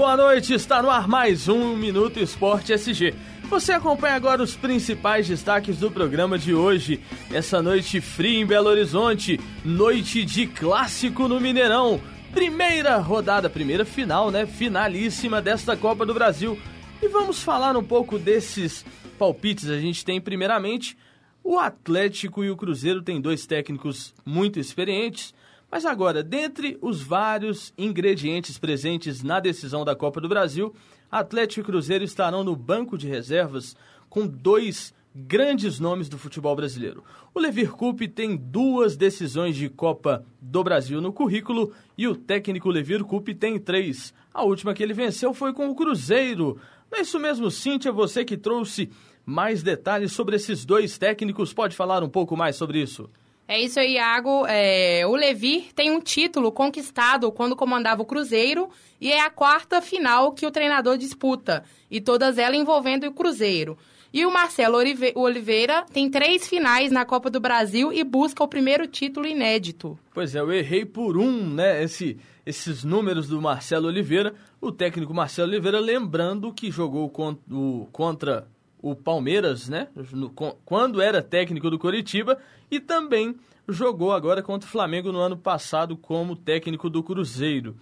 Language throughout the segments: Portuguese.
boa noite. Está no ar mais um Minuto Esporte SG. Você acompanha agora os principais destaques do programa de hoje. Essa noite fria em Belo Horizonte, noite de clássico no Mineirão. Primeira rodada, primeira final, né? Finalíssima desta Copa do Brasil. E vamos falar um pouco desses palpites. A gente tem primeiramente o Atlético e o Cruzeiro têm dois técnicos muito experientes. Mas agora, dentre os vários ingredientes presentes na decisão da Copa do Brasil, Atlético e Cruzeiro estarão no banco de reservas com dois grandes nomes do futebol brasileiro. O Levir Coupe tem duas decisões de Copa do Brasil no currículo e o técnico Levir Coupe tem três. A última que ele venceu foi com o Cruzeiro. Não é isso mesmo, Cíntia? Você que trouxe mais detalhes sobre esses dois técnicos, pode falar um pouco mais sobre isso? É isso aí, Iago. É, o Levi tem um título conquistado quando comandava o Cruzeiro e é a quarta final que o treinador disputa, e todas elas envolvendo o Cruzeiro. E o Marcelo Oliveira tem três finais na Copa do Brasil e busca o primeiro título inédito. Pois é, eu errei por um, né? Esse, esses números do Marcelo Oliveira. O técnico Marcelo Oliveira, lembrando que jogou contra o, contra o Palmeiras, né? No, quando era técnico do Coritiba e também jogou agora contra o Flamengo no ano passado como técnico do Cruzeiro.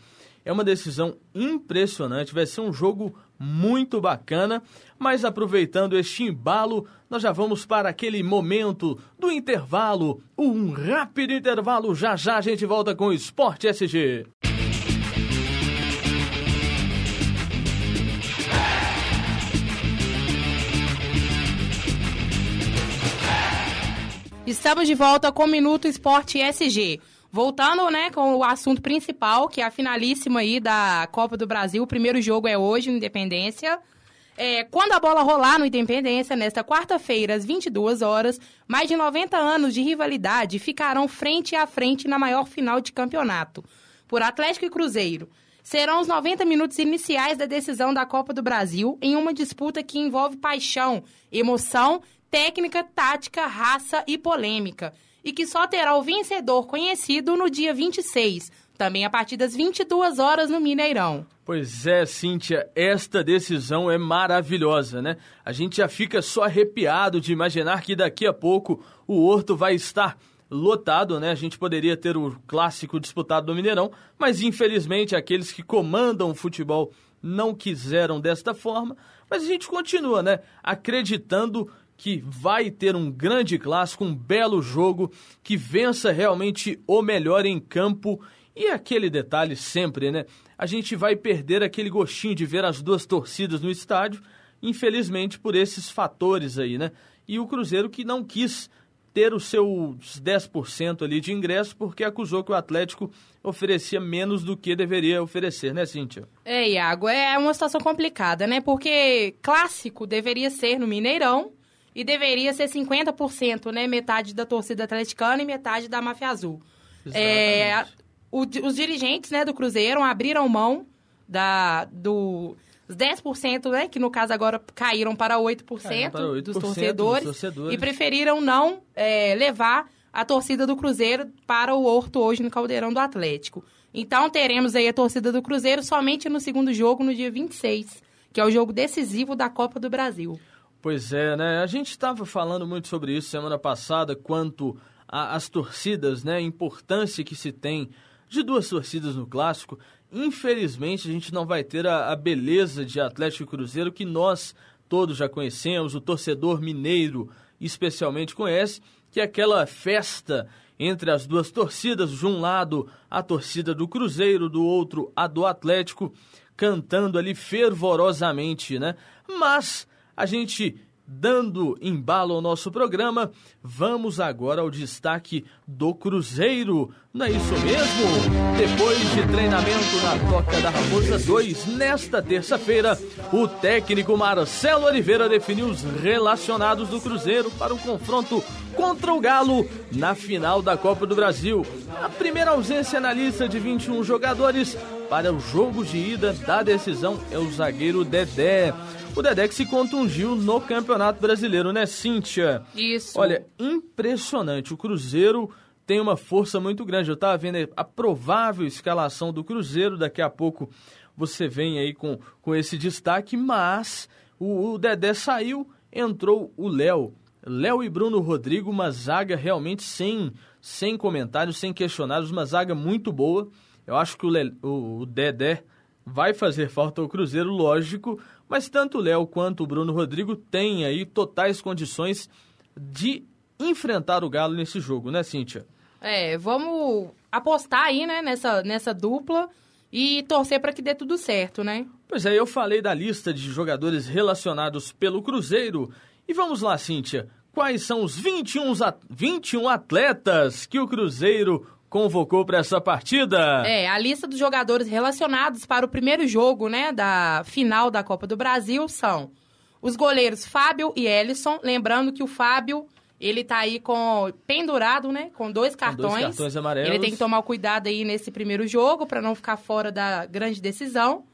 É uma decisão impressionante, vai ser um jogo muito bacana, mas aproveitando este embalo, nós já vamos para aquele momento do intervalo, um rápido intervalo, já já a gente volta com o Esporte SG. Estamos de volta com o Minuto Esporte SG. Voltando, né, com o assunto principal, que é a finalíssima aí da Copa do Brasil. O primeiro jogo é hoje, no Independência. É, quando a bola rolar no Independência, nesta quarta-feira, às 22 horas, mais de 90 anos de rivalidade ficarão frente a frente na maior final de campeonato. Por Atlético e Cruzeiro. Serão os 90 minutos iniciais da decisão da Copa do Brasil em uma disputa que envolve paixão, emoção técnica, tática, raça e polêmica, e que só terá o vencedor conhecido no dia 26, também a partir das 22 horas no Mineirão. Pois é, Cíntia, esta decisão é maravilhosa, né? A gente já fica só arrepiado de imaginar que daqui a pouco o Horto vai estar lotado, né? A gente poderia ter o clássico disputado no Mineirão, mas infelizmente aqueles que comandam o futebol não quiseram desta forma. Mas a gente continua, né? Acreditando que vai ter um grande clássico, um belo jogo, que vença realmente o melhor em campo. E aquele detalhe sempre, né? A gente vai perder aquele gostinho de ver as duas torcidas no estádio, infelizmente por esses fatores aí, né? E o Cruzeiro que não quis ter os seus 10% ali de ingresso porque acusou que o Atlético oferecia menos do que deveria oferecer, né, Cíntia? É, Iago, é uma situação complicada, né? Porque clássico deveria ser no Mineirão, e deveria ser 50%, né? Metade da torcida atleticana e metade da Máfia Azul. É, o, os dirigentes né, do Cruzeiro abriram mão da, do, os 10%, né, que no caso agora caíram para 8%, para 8 dos, torcedores, dos, torcedores, e preferiram não é, levar a torcida do Cruzeiro para o Horto hoje no Caldeirão do Atlético. Então teremos aí a torcida do Cruzeiro somente no segundo jogo, no dia 26, que é o jogo decisivo da Copa do Brasil. Pois é, né? A gente estava falando muito sobre isso semana passada, quanto às torcidas, né? A importância que se tem de duas torcidas no clássico. Infelizmente, a gente não vai ter a, a beleza de Atlético e Cruzeiro que nós todos já conhecemos, o torcedor mineiro especialmente conhece, que é aquela festa entre as duas torcidas, de um lado a torcida do Cruzeiro, do outro a do Atlético, cantando ali fervorosamente, né? Mas a gente dando embalo ao nosso programa, vamos agora ao destaque do Cruzeiro. Não é isso mesmo? Depois de treinamento na Toca da Raposa 2, nesta terça-feira, o técnico Marcelo Oliveira definiu os relacionados do Cruzeiro para o confronto contra o Galo na final da Copa do Brasil. A primeira ausência na lista de 21 jogadores para o jogo de ida da decisão é o zagueiro Dedé. O Dedé que se contundiu no Campeonato Brasileiro, né, Cíntia? Isso. Olha, impressionante. O Cruzeiro tem uma força muito grande. Eu estava vendo a provável escalação do Cruzeiro. Daqui a pouco você vem aí com, com esse destaque, mas o, o Dedé saiu, entrou o Léo. Léo e Bruno Rodrigo, uma zaga realmente sem, sem comentários, sem questionários, uma zaga muito boa. Eu acho que o, Le, o, o Dedé vai fazer falta ao Cruzeiro, lógico, mas tanto o Léo quanto o Bruno Rodrigo têm aí totais condições de enfrentar o Galo nesse jogo, né, Cíntia? É, vamos apostar aí, né, nessa, nessa dupla e torcer para que dê tudo certo, né? Pois é, eu falei da lista de jogadores relacionados pelo Cruzeiro. E vamos lá, Cíntia. Quais são os 21, 21 atletas que o Cruzeiro convocou para essa partida? É, a lista dos jogadores relacionados para o primeiro jogo, né, da final da Copa do Brasil são os goleiros Fábio e Ellison. Lembrando que o Fábio ele tá aí com pendurado, né? Com dois cartões. Com dois cartões amarelos. Ele tem que tomar cuidado aí nesse primeiro jogo para não ficar fora da grande decisão.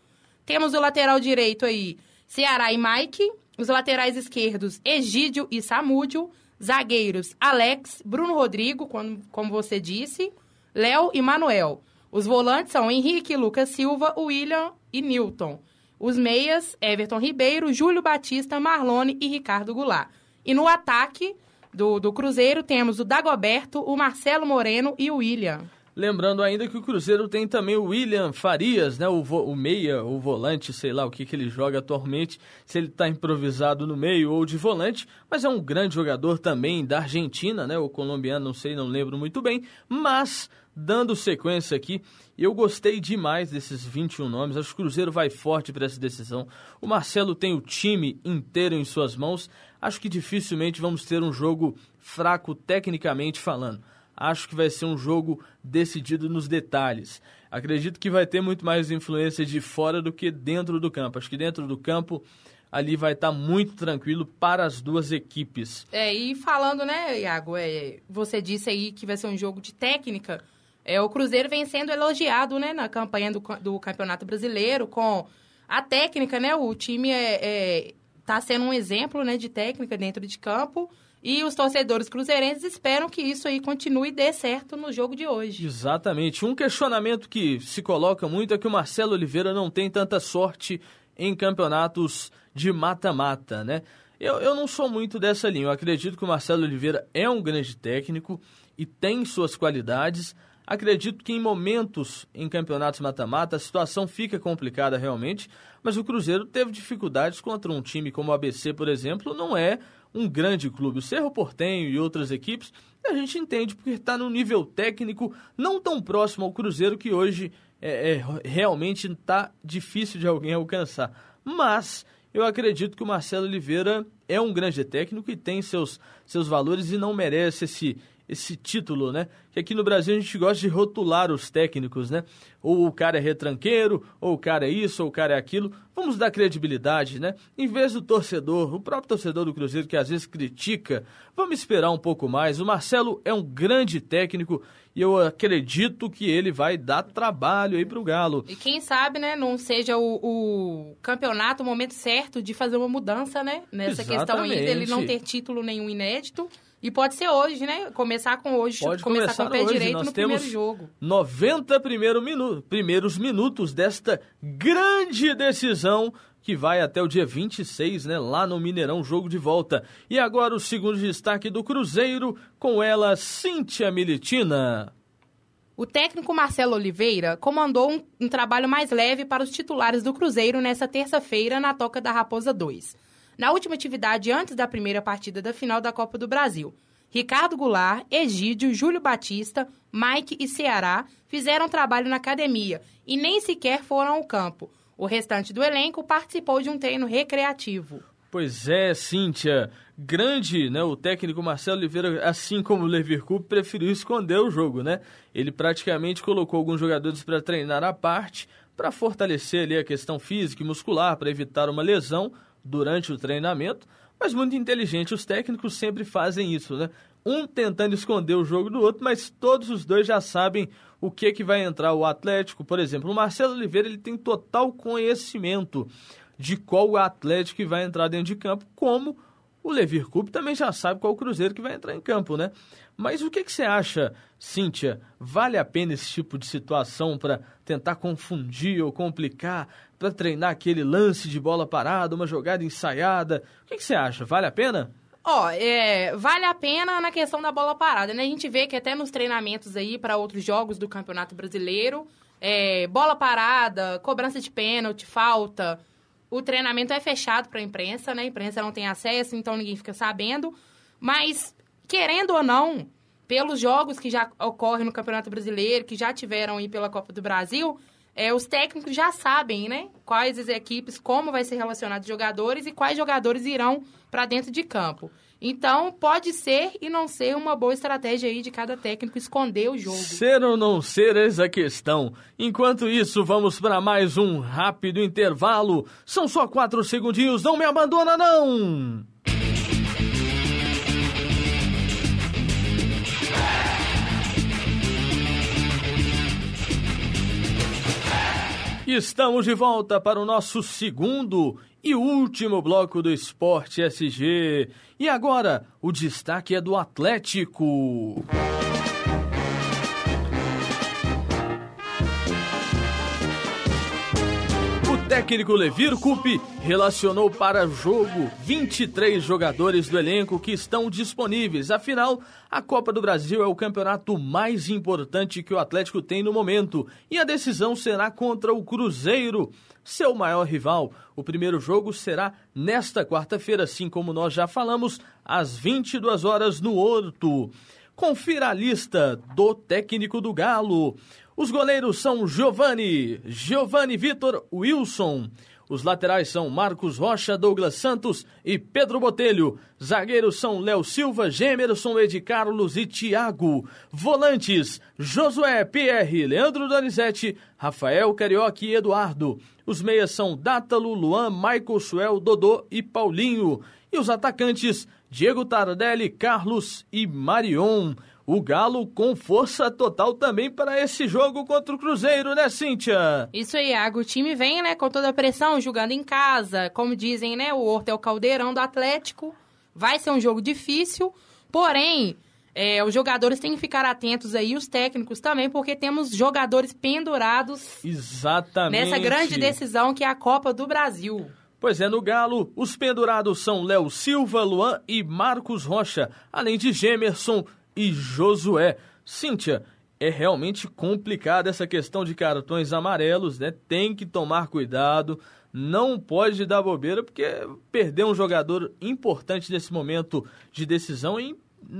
Temos o lateral direito aí, Ceará e Mike. Os laterais esquerdos, Egídio e Samúdio. Zagueiros, Alex, Bruno Rodrigo, como, como você disse, Léo e Manuel. Os volantes são Henrique, Lucas Silva, William e Newton. Os meias, Everton Ribeiro, Júlio Batista, Marlone e Ricardo Goulart. E no ataque, do, do Cruzeiro temos o Dagoberto, o Marcelo Moreno e o William. Lembrando ainda que o Cruzeiro tem também o William Farias, né? O, o meia, o volante, sei lá o que, que ele joga atualmente, se ele está improvisado no meio ou de volante, mas é um grande jogador também da Argentina, né? O colombiano, não sei, não lembro muito bem, mas dando sequência aqui, eu gostei demais desses 21 nomes. Acho que o Cruzeiro vai forte para essa decisão. O Marcelo tem o time inteiro em suas mãos. Acho que dificilmente vamos ter um jogo fraco tecnicamente falando. Acho que vai ser um jogo decidido nos detalhes. Acredito que vai ter muito mais influência de fora do que dentro do campo. Acho que dentro do campo ali vai estar tá muito tranquilo para as duas equipes. É, e falando, né, Iago, é, você disse aí que vai ser um jogo de técnica. É, o Cruzeiro vem sendo elogiado né, na campanha do, do Campeonato Brasileiro com a técnica, né? O time está é, é, tá sendo um exemplo né, de técnica dentro de campo. E os torcedores cruzeirenses esperam que isso aí continue e dê certo no jogo de hoje. Exatamente. Um questionamento que se coloca muito é que o Marcelo Oliveira não tem tanta sorte em campeonatos de mata-mata, né? Eu, eu não sou muito dessa linha. Eu acredito que o Marcelo Oliveira é um grande técnico e tem suas qualidades. Acredito que em momentos em campeonatos mata-mata a situação fica complicada realmente, mas o Cruzeiro teve dificuldades contra um time como o ABC, por exemplo, não é um grande clube. O Cerro Portenho e outras equipes, a gente entende porque está no nível técnico não tão próximo ao Cruzeiro que hoje é, é realmente está difícil de alguém alcançar. Mas eu acredito que o Marcelo Oliveira é um grande técnico e tem seus, seus valores e não merece esse esse título, né? Que aqui no Brasil a gente gosta de rotular os técnicos, né? Ou o cara é retranqueiro, ou o cara é isso, ou o cara é aquilo. Vamos dar credibilidade, né? Em vez do torcedor, o próprio torcedor do Cruzeiro que às vezes critica, vamos esperar um pouco mais. O Marcelo é um grande técnico e eu acredito que ele vai dar trabalho aí pro Galo. E quem sabe, né, não seja o, o campeonato o momento certo de fazer uma mudança, né? Nessa Exatamente. questão aí dele não ter título nenhum inédito. E pode ser hoje, né? Começar com hoje, pode começar com o pé hoje. direito Nós no temos primeiro jogo. 90 primeiro minu primeiros minutos desta grande decisão que vai até o dia 26, né, lá no Mineirão, jogo de volta. E agora o segundo destaque do Cruzeiro, com ela, Cíntia Militina. O técnico Marcelo Oliveira comandou um, um trabalho mais leve para os titulares do Cruzeiro nessa terça-feira na Toca da Raposa 2 na última atividade antes da primeira partida da final da Copa do Brasil. Ricardo Goulart, Egídio, Júlio Batista, Mike e Ceará fizeram trabalho na academia e nem sequer foram ao campo. O restante do elenco participou de um treino recreativo. Pois é, Cíntia. Grande, né? O técnico Marcelo Oliveira, assim como o Leverkusen, preferiu esconder o jogo, né? Ele praticamente colocou alguns jogadores para treinar à parte, para fortalecer ali a questão física e muscular, para evitar uma lesão, durante o treinamento, mas muito inteligente. Os técnicos sempre fazem isso, né? Um tentando esconder o jogo do outro, mas todos os dois já sabem o que que vai entrar o Atlético. Por exemplo, o Marcelo Oliveira ele tem total conhecimento de qual o Atlético vai entrar dentro de campo, como o Levir Coupe também já sabe qual o Cruzeiro que vai entrar em campo, né? Mas o que, que você acha, Cíntia? Vale a pena esse tipo de situação para tentar confundir ou complicar, para treinar aquele lance de bola parada, uma jogada ensaiada? O que, que você acha? Vale a pena? Ó, é, vale a pena na questão da bola parada, né? A gente vê que até nos treinamentos aí para outros jogos do Campeonato Brasileiro, é, bola parada, cobrança de pênalti, falta, o treinamento é fechado para a imprensa, né? A imprensa não tem acesso, então ninguém fica sabendo. Mas, querendo ou não, pelos jogos que já ocorrem no Campeonato Brasileiro, que já tiveram aí pela Copa do Brasil, é, os técnicos já sabem, né? Quais as equipes, como vai ser relacionado os jogadores e quais jogadores irão para dentro de campo. Então, pode ser e não ser uma boa estratégia aí de cada técnico esconder o jogo. Ser ou não ser, eis a questão. Enquanto isso, vamos para mais um rápido intervalo. São só quatro segundinhos, não me abandona não! Estamos de volta para o nosso segundo e último bloco do Esporte SG. E agora, o destaque é do Atlético. Técnico Levir Coupe relacionou para jogo 23 jogadores do elenco que estão disponíveis. Afinal, a Copa do Brasil é o campeonato mais importante que o Atlético tem no momento e a decisão será contra o Cruzeiro, seu maior rival. O primeiro jogo será nesta quarta-feira, assim como nós já falamos, às 22 horas no Horto. Confira a lista do técnico do Galo. Os goleiros são Giovanni, Giovanni Vitor Wilson. Os laterais são Marcos Rocha, Douglas Santos e Pedro Botelho. Zagueiros são Léo Silva, Gemerson, Ed Carlos e Thiago. Volantes, Josué, Pierre, Leandro Donizete, Rafael Carioca e Eduardo. Os meias são Dátalo, Luan, Michael Suel, Dodô e Paulinho. E os atacantes, Diego Tardelli, Carlos e Marion. O Galo com força total também para esse jogo contra o Cruzeiro, né, Cíntia? Isso aí, Iago. O time vem, né, com toda a pressão, jogando em casa. Como dizem, né, o Horto é o caldeirão do Atlético. Vai ser um jogo difícil, porém, é, os jogadores têm que ficar atentos aí, os técnicos também, porque temos jogadores pendurados Exatamente. nessa grande decisão que é a Copa do Brasil. Pois é, no Galo, os pendurados são Léo Silva, Luan e Marcos Rocha, além de Gemerson, e Josué. Cíntia, é realmente complicada essa questão de cartões amarelos, né? Tem que tomar cuidado, não pode dar bobeira, porque perder um jogador importante nesse momento de decisão é,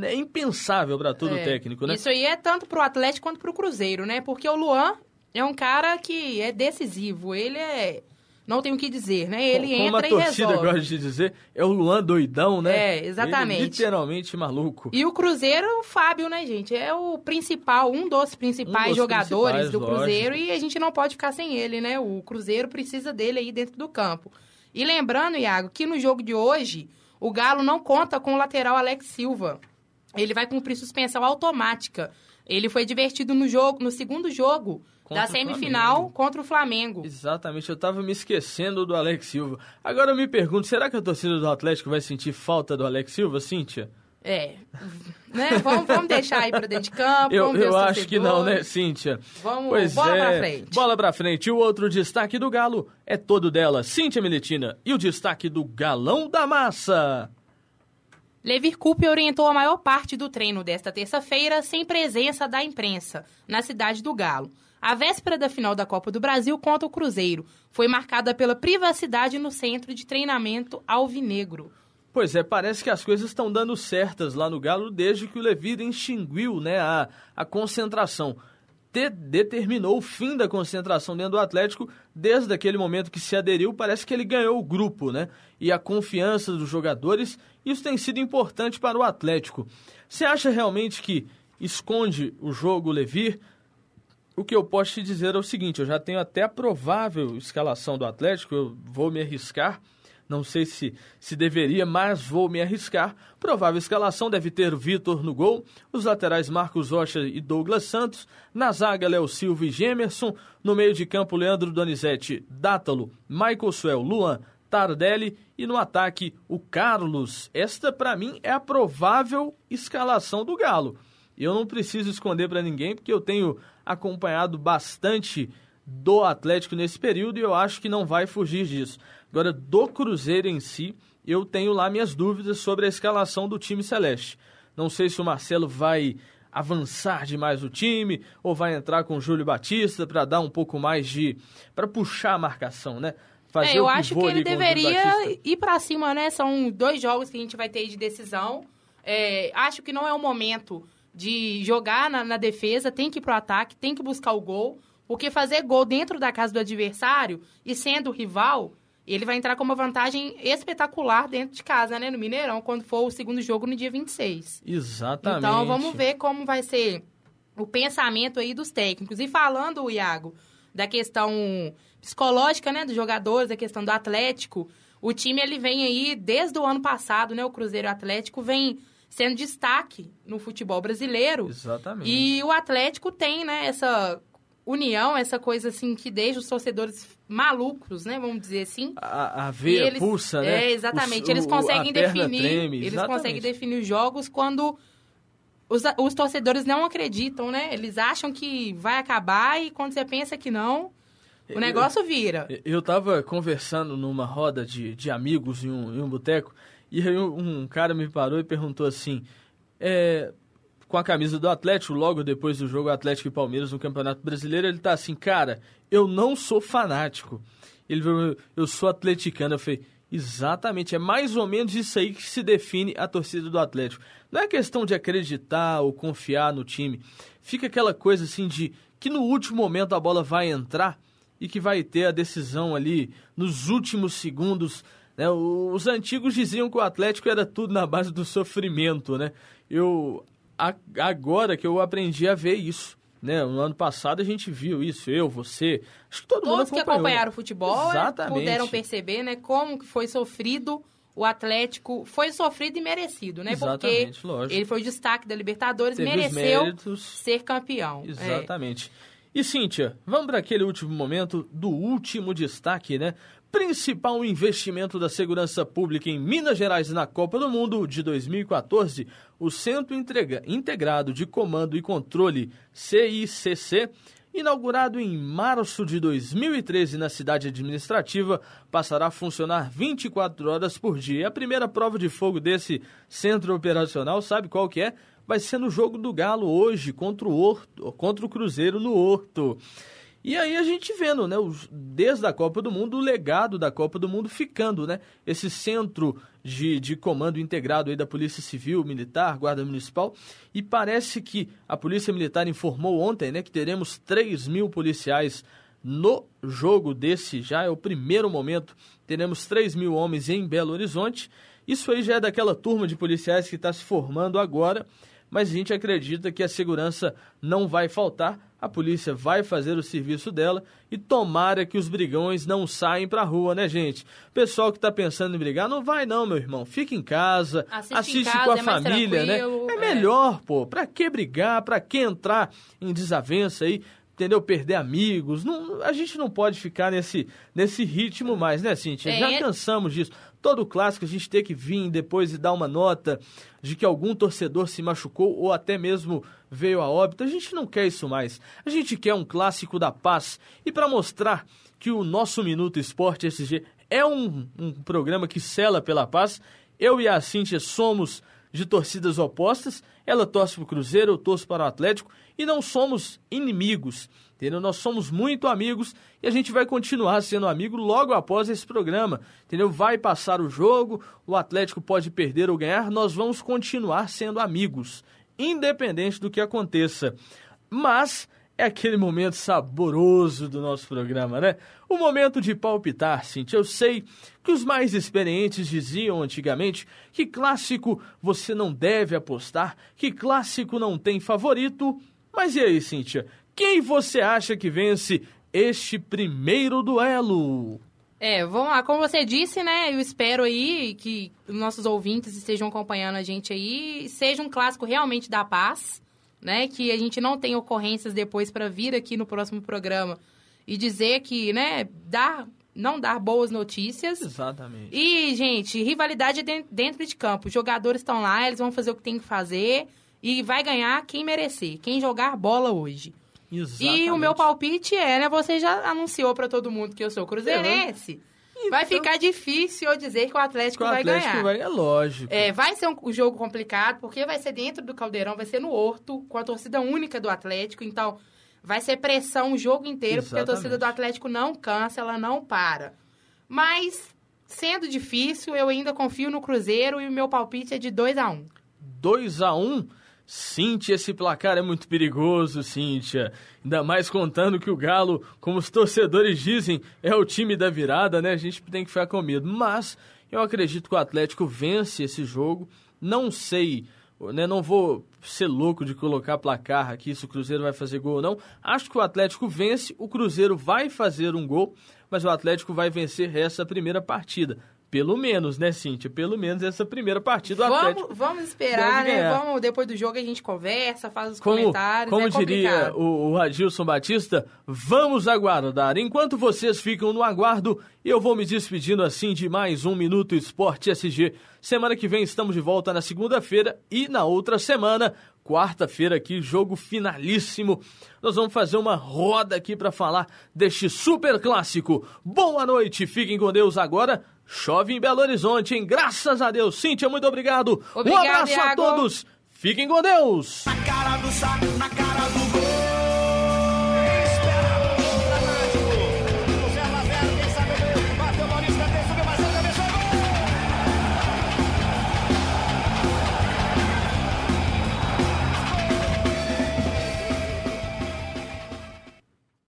é impensável para todo é, técnico, né? Isso aí é tanto para o Atlético quanto para o Cruzeiro, né? Porque o Luan é um cara que é decisivo, ele é não tem o que dizer, né? Ele Como entra a torcida e resolve. gosta de dizer, é o Luan doidão, né? É, exatamente. Ele, literalmente maluco. E o Cruzeiro, o Fábio, né, gente? É o principal, um dos principais um dos jogadores principais, do Cruzeiro lógico. e a gente não pode ficar sem ele, né? O Cruzeiro precisa dele aí dentro do campo. E lembrando, Iago, que no jogo de hoje, o Galo não conta com o lateral Alex Silva. Ele vai cumprir suspensão automática. Ele foi divertido no jogo, no segundo jogo da semifinal contra o Flamengo. Exatamente, eu tava me esquecendo do Alex Silva. Agora eu me pergunto, será que a torcida do Atlético vai sentir falta do Alex Silva, Cíntia? É, né? Vamos, vamos deixar aí pra dentro de campo. Eu, eu acho que não, né, Cíntia? Vamos, pois bola é, pra frente. Bola pra frente. E o outro destaque do Galo é todo dela, Cíntia Miletina. E o destaque do Galão da Massa. Levir Coupe orientou a maior parte do treino desta terça-feira sem presença da imprensa, na cidade do Galo. A véspera da final da Copa do Brasil contra o Cruzeiro foi marcada pela privacidade no centro de treinamento alvinegro. Pois é, parece que as coisas estão dando certas lá no Galo desde que o Levir extinguiu né, a, a concentração. De, determinou o fim da concentração dentro do Atlético. Desde aquele momento que se aderiu, parece que ele ganhou o grupo, né? E a confiança dos jogadores. Isso tem sido importante para o Atlético. Você acha realmente que esconde o jogo Levir? O que eu posso te dizer é o seguinte: eu já tenho até a provável escalação do Atlético, eu vou me arriscar. Não sei se, se deveria, mas vou me arriscar. Provável escalação deve ter Vitor no gol, os laterais Marcos Rocha e Douglas Santos, na zaga Léo Silva e Gemerson, no meio de campo Leandro Donizete, Dátalo, Michael Suel, Luan, Tardelli e no ataque o Carlos. Esta, para mim, é a provável escalação do Galo. Eu não preciso esconder para ninguém, porque eu tenho acompanhado bastante do Atlético nesse período e eu acho que não vai fugir disso. Agora, do Cruzeiro em si, eu tenho lá minhas dúvidas sobre a escalação do time celeste. Não sei se o Marcelo vai avançar demais o time ou vai entrar com o Júlio Batista para dar um pouco mais de para puxar a marcação, né? Fazer é, eu acho que ele deveria ir para cima, né? São dois jogos que a gente vai ter de decisão. É, acho que não é o momento de jogar na, na defesa, tem que ir pro ataque, tem que buscar o gol, porque fazer gol dentro da casa do adversário e sendo rival ele vai entrar com uma vantagem espetacular dentro de casa, né? No Mineirão, quando for o segundo jogo no dia 26. Exatamente. Então, vamos ver como vai ser o pensamento aí dos técnicos. E falando, Iago, da questão psicológica, né? Dos jogadores, da questão do Atlético, o time, ele vem aí desde o ano passado, né? O Cruzeiro Atlético vem sendo destaque no futebol brasileiro. Exatamente. E o Atlético tem, né? Essa união, essa coisa assim que deixa os torcedores malucos, né? Vamos dizer assim. A, a veia eles, pulsa, né? É, exatamente. eles conseguem definir. Treme, eles conseguem definir os jogos quando os, os torcedores não acreditam, né? Eles acham que vai acabar e quando você pensa que não, o negócio vira. Eu, eu tava conversando numa roda de, de amigos em um, em um boteco e aí um, cara me parou e perguntou assim. É, com a camisa do Atlético, logo depois do jogo Atlético e Palmeiras no Campeonato Brasileiro, ele tá assim, cara, eu não sou fanático. Ele falou, eu sou atleticano. Eu falei, exatamente, é mais ou menos isso aí que se define a torcida do Atlético. Não é questão de acreditar ou confiar no time. Fica aquela coisa assim de que no último momento a bola vai entrar e que vai ter a decisão ali nos últimos segundos. Né? Os antigos diziam que o Atlético era tudo na base do sofrimento, né? Eu agora que eu aprendi a ver isso. Né? No ano passado a gente viu isso, eu, você, acho que todo Todos mundo que acompanharam o futebol né, Exatamente. puderam perceber né, como que foi sofrido o Atlético foi sofrido e merecido, né? Exatamente, Porque lógico. ele foi o destaque da Libertadores, Teve mereceu ser campeão. É. Exatamente. É. E Cíntia, vamos para aquele último momento do último destaque, né? Principal investimento da segurança pública em Minas Gerais na Copa do Mundo de 2014, o Centro Integrado de Comando e Controle CICC, inaugurado em março de 2013 na cidade administrativa, passará a funcionar 24 horas por dia. A primeira prova de fogo desse centro operacional, sabe qual que é? Vai ser no jogo do Galo hoje contra o Horto, contra o Cruzeiro no Horto. E aí a gente vendo, né, os, desde a Copa do Mundo, o legado da Copa do Mundo ficando, né? Esse centro de, de comando integrado aí da Polícia Civil, Militar, Guarda Municipal. E parece que a Polícia Militar informou ontem, né, que teremos 3 mil policiais no jogo desse, já é o primeiro momento, teremos 3 mil homens em Belo Horizonte. Isso aí já é daquela turma de policiais que está se formando agora, mas a gente acredita que a segurança não vai faltar a polícia vai fazer o serviço dela e tomara que os brigões não saem pra rua, né, gente? Pessoal que tá pensando em brigar, não vai não, meu irmão. Fica em casa, assiste, assiste em casa, com a é família, né? É, é melhor, pô. Pra que brigar? Pra que entrar em desavença aí? entendeu? Perder amigos. Não, a gente não pode ficar nesse, nesse ritmo mais, né, Cintia? É, Já cansamos disso. Todo clássico a gente ter que vir depois e dar uma nota de que algum torcedor se machucou ou até mesmo veio a óbito. A gente não quer isso mais. A gente quer um clássico da paz. E para mostrar que o nosso Minuto Esporte SG é um, um programa que cela pela paz, eu e a Cintia somos de torcidas opostas. Ela torce para o Cruzeiro, eu torço para o Atlético e não somos inimigos, entendeu? Nós somos muito amigos e a gente vai continuar sendo amigo logo após esse programa, entendeu? Vai passar o jogo, o Atlético pode perder ou ganhar, nós vamos continuar sendo amigos, independente do que aconteça. Mas é aquele momento saboroso do nosso programa, né? O momento de palpitar, Cintia. Eu sei que os mais experientes diziam antigamente que clássico você não deve apostar, que clássico não tem favorito. Mas e aí, Cintia? Quem você acha que vence este primeiro duelo? É, vamos lá. Como você disse, né? Eu espero aí que nossos ouvintes estejam acompanhando a gente aí. Seja um clássico realmente da paz né? Que a gente não tem ocorrências depois para vir aqui no próximo programa e dizer que, né, dar não dar boas notícias. Exatamente. E, gente, rivalidade dentro de campo. Os jogadores estão lá, eles vão fazer o que tem que fazer e vai ganhar quem merecer, quem jogar bola hoje. Exatamente. E o meu palpite é, né? Você já anunciou para todo mundo que eu sou cruzeirense. Então, vai ficar difícil eu dizer que o Atlético, o vai Atlético ganhar. vai, é lógico. É, vai ser um jogo complicado, porque vai ser dentro do Caldeirão, vai ser no Horto, com a torcida única do Atlético. Então, vai ser pressão o jogo inteiro, Exatamente. porque a torcida do Atlético não cansa, ela não para. Mas, sendo difícil, eu ainda confio no Cruzeiro e o meu palpite é de 2 a 1 um. 2 a 1 um. Cíntia, esse placar é muito perigoso, Cíntia. Ainda mais contando que o Galo, como os torcedores dizem, é o time da virada, né? A gente tem que ficar com medo. Mas eu acredito que o Atlético vence esse jogo. Não sei, né? Não vou ser louco de colocar placar aqui se o Cruzeiro vai fazer gol ou não. Acho que o Atlético vence, o Cruzeiro vai fazer um gol, mas o Atlético vai vencer essa primeira partida. Pelo menos, né, Cíntia? Pelo menos essa primeira partida do vamos, Atlético. Vamos esperar, né? Vamos, depois do jogo a gente conversa, faz os como, comentários. Como é diria o, o Adilson Batista, vamos aguardar. Enquanto vocês ficam no aguardo, eu vou me despedindo assim de mais um Minuto Esporte SG. Semana que vem estamos de volta na segunda-feira e na outra semana, quarta-feira aqui, jogo finalíssimo. Nós vamos fazer uma roda aqui para falar deste super clássico. Boa noite, fiquem com Deus agora. Chove em Belo Horizonte, hein? Graças a Deus. Cíntia, muito obrigado. obrigado um abraço Iago. a todos. Fiquem com Deus. Na cara do saco, na cara do